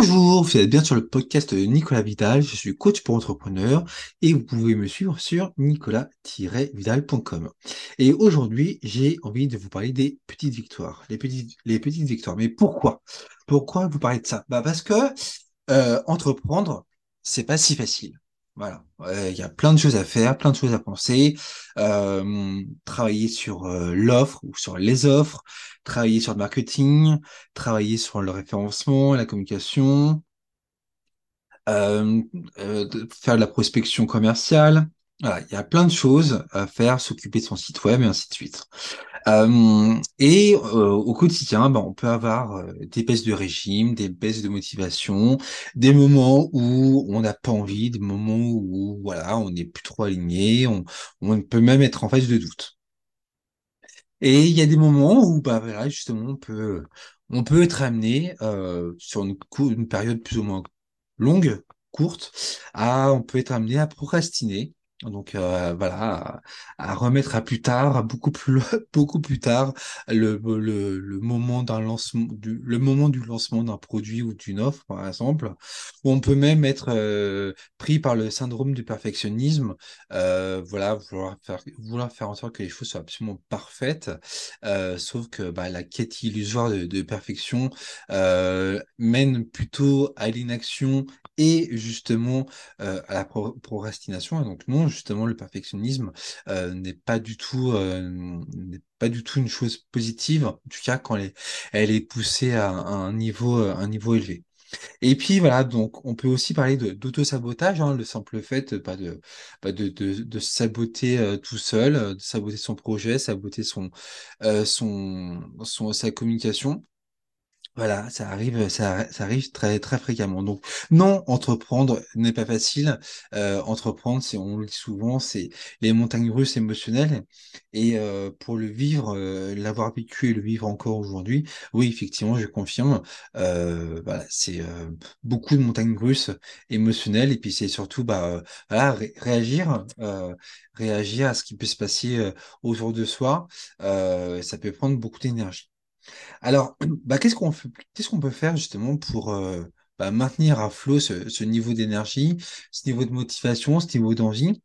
Bonjour, vous êtes bien sur le podcast de Nicolas Vidal, je suis coach pour entrepreneurs et vous pouvez me suivre sur nicolas-vidal.com. Et aujourd'hui, j'ai envie de vous parler des petites victoires, les petites, victoires. Mais pourquoi? Pourquoi vous parlez de ça? Bah parce que euh, entreprendre, c'est pas si facile. Voilà, il y a plein de choses à faire, plein de choses à penser. Euh, travailler sur l'offre ou sur les offres, travailler sur le marketing, travailler sur le référencement, la communication, faire de la prospection commerciale. Voilà, il y a plein de choses à faire, s'occuper de son site web et ainsi de suite. Euh, et euh, au quotidien, ben, on peut avoir euh, des baisses de régime, des baisses de motivation, des moments où on n'a pas envie, des moments où voilà, on n'est plus trop aligné, on, on peut même être en phase de doute. Et il y a des moments où bah voilà, justement, on peut on peut être amené sur une, une période plus ou moins longue, courte, à on peut être amené à procrastiner donc euh, voilà, à, remettre à plus tard, beaucoup plus beaucoup plus tard, le, moment d'un lancement, du, le moment du lancement d'un produit ou d'une offre, par exemple. Ou on peut même être euh, pris par le syndrome du perfectionnisme, euh, voilà, vouloir faire vouloir faire en sorte que les choses soient absolument parfaites, sauf que bah, la quête illusoire de, de perfection mène plutôt à l'inaction et justement à la procrastination. Donc non justement le perfectionnisme euh, n'est pas du tout euh, pas du tout une chose positive, en tout cas quand elle est, elle est poussée à, un niveau un niveau élevé. Et puis voilà, donc on peut aussi parler d'auto-sabotage, hein, le simple fait pas de, pas de, de, de saboter euh, tout seul, de saboter son projet, saboter son, son, sa communication. Voilà, ça arrive, ça, arrive très très fréquemment. Donc non, entreprendre n'est pas facile. Euh, entreprendre, c'est, on le dit souvent, c'est les montagnes russes émotionnelles. Et euh, pour le vivre, euh, l'avoir vécu et le vivre encore aujourd'hui, oui, effectivement, je confirme. Voilà, c'est beaucoup de montagnes russes émotionnelles. Et puis c'est surtout, bah, voilà, réagir, réagir à ce qui peut se passer autour de soi. ça peut prendre beaucoup d'énergie. Alors, bah, qu'est-ce qu'on peut faire justement pour euh, bah, maintenir à flot ce, niveau d'énergie, ce niveau de motivation, ce niveau d'envie?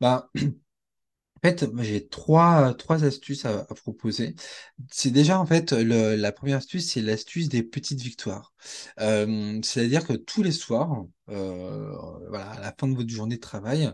Bah, en fait, j'ai trois, trois astuces à, proposer. C'est déjà, en fait, la première astuce, c'est l'astuce des petites victoires. Euh, c'est-à-dire que tous les soirs, euh, voilà, à la fin de votre journée de travail,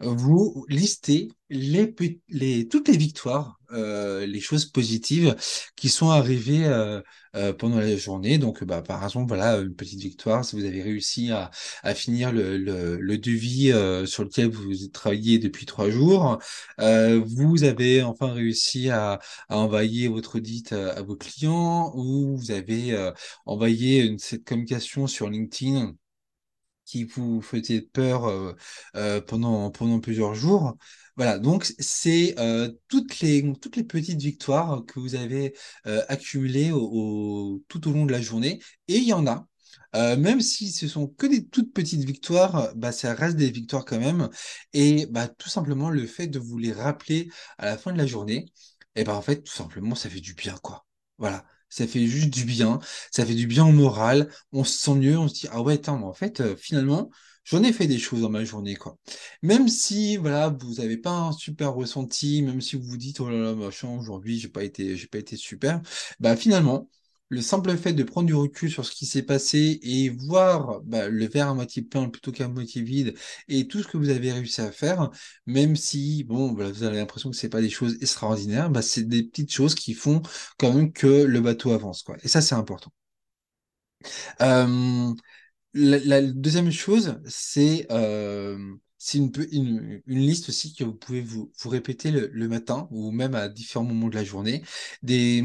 vous listez les, les, toutes les victoires, euh, les choses positives qui sont arrivées euh, euh, pendant la journée. Donc, bah, par exemple, voilà, une petite victoire, si vous avez réussi à, à finir le, le, le devis euh, sur lequel vous travaillez depuis trois jours, euh, vous avez enfin réussi à, à envoyer votre audit à, vos clients, ou vous avez euh, envoyé une, cette communication sur LinkedIn qui vous faisait peur euh, euh, pendant, pendant plusieurs jours. Voilà, donc c'est euh, toutes les, toutes les petites victoires que vous avez accumulées tout au long de la journée. Et il y en a. Même si ce sont que des toutes petites victoires, bah, ça reste des victoires quand même. Et bah, tout simplement, le fait de vous les rappeler à la fin de la journée, et ben en fait, tout simplement, ça fait du bien, quoi. Voilà. Ça fait juste du bien, ça fait du bien au moral, on se sent mieux, on se dit, ah ouais, attends, mais en fait, euh, finalement, j'en ai fait des choses dans ma journée, quoi. Même si, voilà, vous n'avez pas un super ressenti, même si vous vous dites, oh là là, machin, aujourd'hui, j'ai pas été, j'ai pas été super, bah finalement, le simple fait de prendre du recul sur ce qui s'est passé et voir bah, le verre à moitié plein plutôt qu'à moitié vide et tout ce que vous avez réussi à faire, même si, bon, voilà, vous avez l'impression que c'est pas des choses extraordinaires, bah, c'est des petites choses qui font quand même que le bateau avance, quoi. Et ça, c'est important. Euh, la, la deuxième chose, c'est euh, c'est une, une, une liste aussi que vous pouvez vous, vous répéter le, le matin ou même à différents moments de la journée. Des,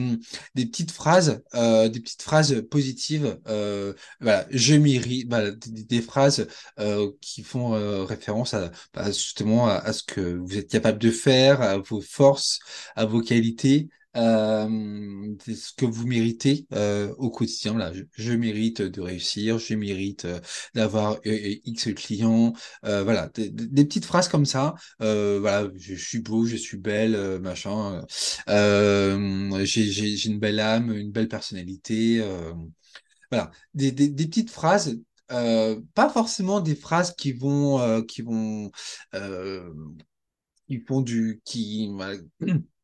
des petites phrases, euh, des petites phrases positives. Euh, voilà, je mérite. Voilà, des, des phrases euh, qui font euh, référence à bah, justement à, à ce que vous êtes capable de faire, à vos forces, à vos qualités euh, ce que vous méritez euh, au quotidien. Là, je, mérite de réussir, je mérite euh, d'avoir euh, euh, X clients. Voilà, des, petites phrases comme ça. Voilà, je, suis beau, je suis belle, machin. J'ai une belle âme, une belle personnalité. Voilà, des, des- des petites phrases, euh, pas forcément des phrases qui vont, euh, qui vont, euh, qui font du, qui,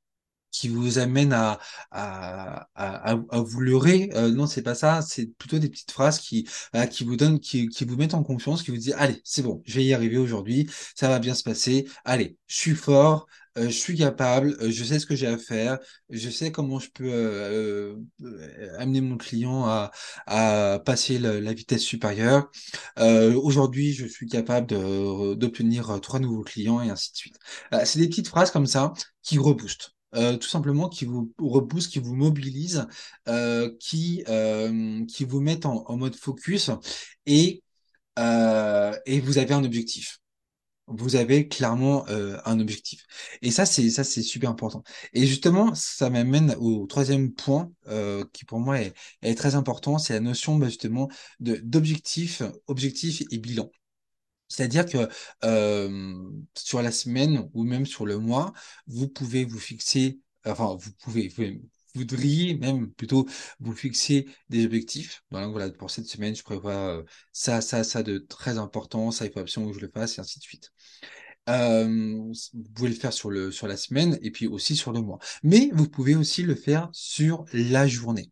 qui vous amène à, à, à, à- vous leurrer. Euh, non, c'est pas ça. C'est plutôt des petites phrases qui, voilà, qui vous donnent, qui, qui vous mettent en confiance, qui vous disent, allez, c'est bon, je vais y arriver aujourd'hui, ça va bien se passer. Allez, je suis fort, euh, je suis capable, euh, je sais ce que j'ai à faire, je sais comment je peux euh, euh, amener mon client à, à passer la, la vitesse supérieure. Euh, aujourd'hui, je suis capable d'obtenir euh, trois nouveaux clients et ainsi de suite. Euh, c'est des petites phrases comme ça qui reboostent euh, tout simplement qui vous repousse, qui vous mobilise, euh, qui, euh, qui vous met en, mode focus et, et vous avez un objectif. Vous avez clairement un objectif. Et ça, c'est ça, c'est super important. Et justement, ça m'amène au troisième point qui pour moi est, très important, c'est la notion bah, justement d'objectif, objectif et bilan. C'est-à-dire que euh, sur la semaine ou même sur le mois, vous pouvez vous fixer, enfin vous pouvez, vous voudriez même plutôt vous fixer des objectifs. Voilà, pour cette semaine, je prévois ça, ça, ça de très important, ça il faut absolument que je le fasse et ainsi de suite. Euh, vous pouvez le faire sur le sur la semaine et puis aussi sur le mois. Mais vous pouvez aussi le faire sur la journée.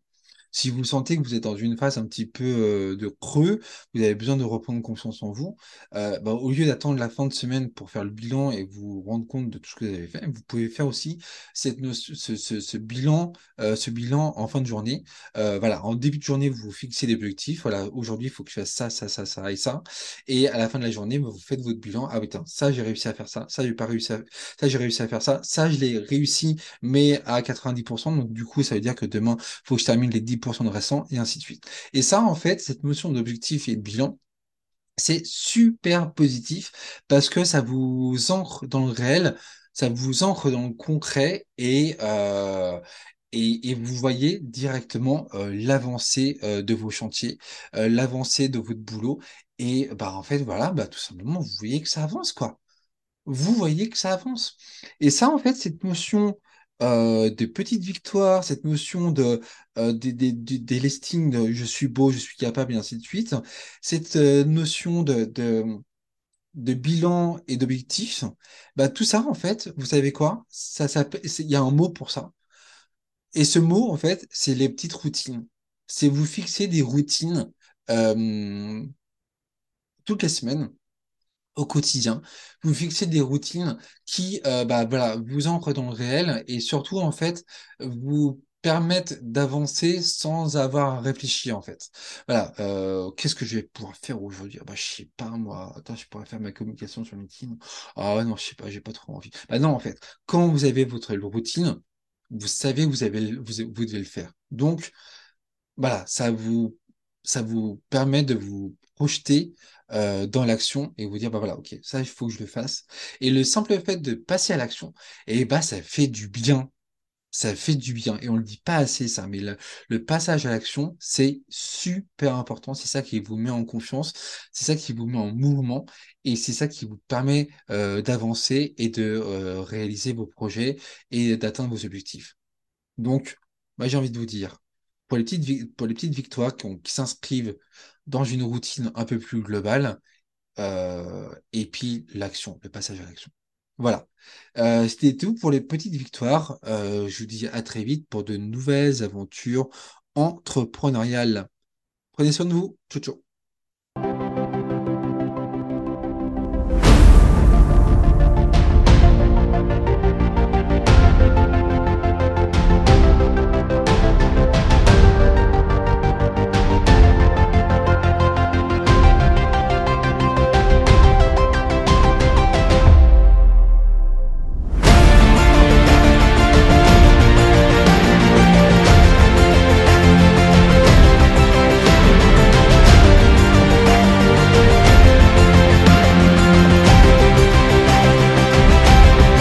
Si vous sentez que vous êtes dans une phase un petit peu de creux, vous avez besoin de reprendre confiance en vous, bah, au lieu d'attendre la fin de semaine pour faire le bilan et vous rendre compte de tout ce que vous avez fait, vous pouvez faire aussi cette ce, bilan, ce bilan en fin de journée. Voilà, en début de journée, vous fixez des objectifs. Voilà, aujourd'hui, il faut que je fasse ça, ça, ça, ça et ça. Et à la fin de la journée, bah, vous faites votre bilan. Ah tiens, ça, j'ai réussi à faire ça. Ça, j'ai pas réussi à... Ça, j'ai réussi à faire ça. Ça, je l'ai réussi, mais à 90%. Donc, du coup, ça veut dire que demain, faut que je termine les 10% de restants et ainsi de suite. Et ça, en fait, cette notion d'objectif et de bilan, c'est super positif parce que ça vous ancre dans le réel, ça vous ancre dans le concret et, euh, et, vous voyez directement euh, l'avancée euh, de vos chantiers, l'avancée de votre boulot. Et bah, en fait, voilà, bah, tout simplement, vous voyez que ça avance, quoi vous voyez que ça avance. Et ça, en fait, cette notion euh, de petite victoire, cette notion de euh, des, des, des, des listings de je suis beau, je suis capable, et ainsi de suite, cette euh, notion de, de, de bilan et d'objectif, bah, tout ça, en fait, vous savez quoi? Ça, c'est- il y a un mot pour ça. Et ce mot, en fait, c'est les petites routines. C'est vous fixer des routines euh, toutes les semaines au quotidien. Vous fixez des routines qui euh, bah, voilà, vous ancrent dans le réel et surtout, en fait, vous permettent d'avancer sans avoir à réfléchir, en fait. Voilà, euh, qu'est-ce que je vais pouvoir faire aujourd'hui? Ah bah, je sais pas, moi. Attends, je pourrais faire ma communication sur LinkedIn. Ah non, je sais pas, j'ai pas trop envie. Bah non, en fait, quand vous avez votre routine, vous savez vous avez, vous devez le faire. Donc, voilà, ça vous, ça vous permet de vous projeter euh, dans l'action et vous dire, bah voilà, ok, ça, il faut que je le fasse. Et le simple fait de passer à l'action, et bah, ça fait du bien. Ça fait du bien. Et on le dit pas assez, ça, mais le, le passage à l'action, c'est super important. C'est ça qui vous met en confiance. C'est ça qui vous met en mouvement. Et c'est ça qui vous permet euh, d'avancer et de euh, réaliser vos projets et d'atteindre vos objectifs. Donc, moi, j'ai envie de vous dire, pour les petites, pour les petites victoires qui s'inscrivent dans une routine un peu plus globale, euh, et puis l'action, le passage à l'action. Voilà. Euh, c'était tout pour les petites victoires. Euh, je vous dis à très vite pour de nouvelles aventures entrepreneuriales. Prenez soin de vous. Ciao, ciao.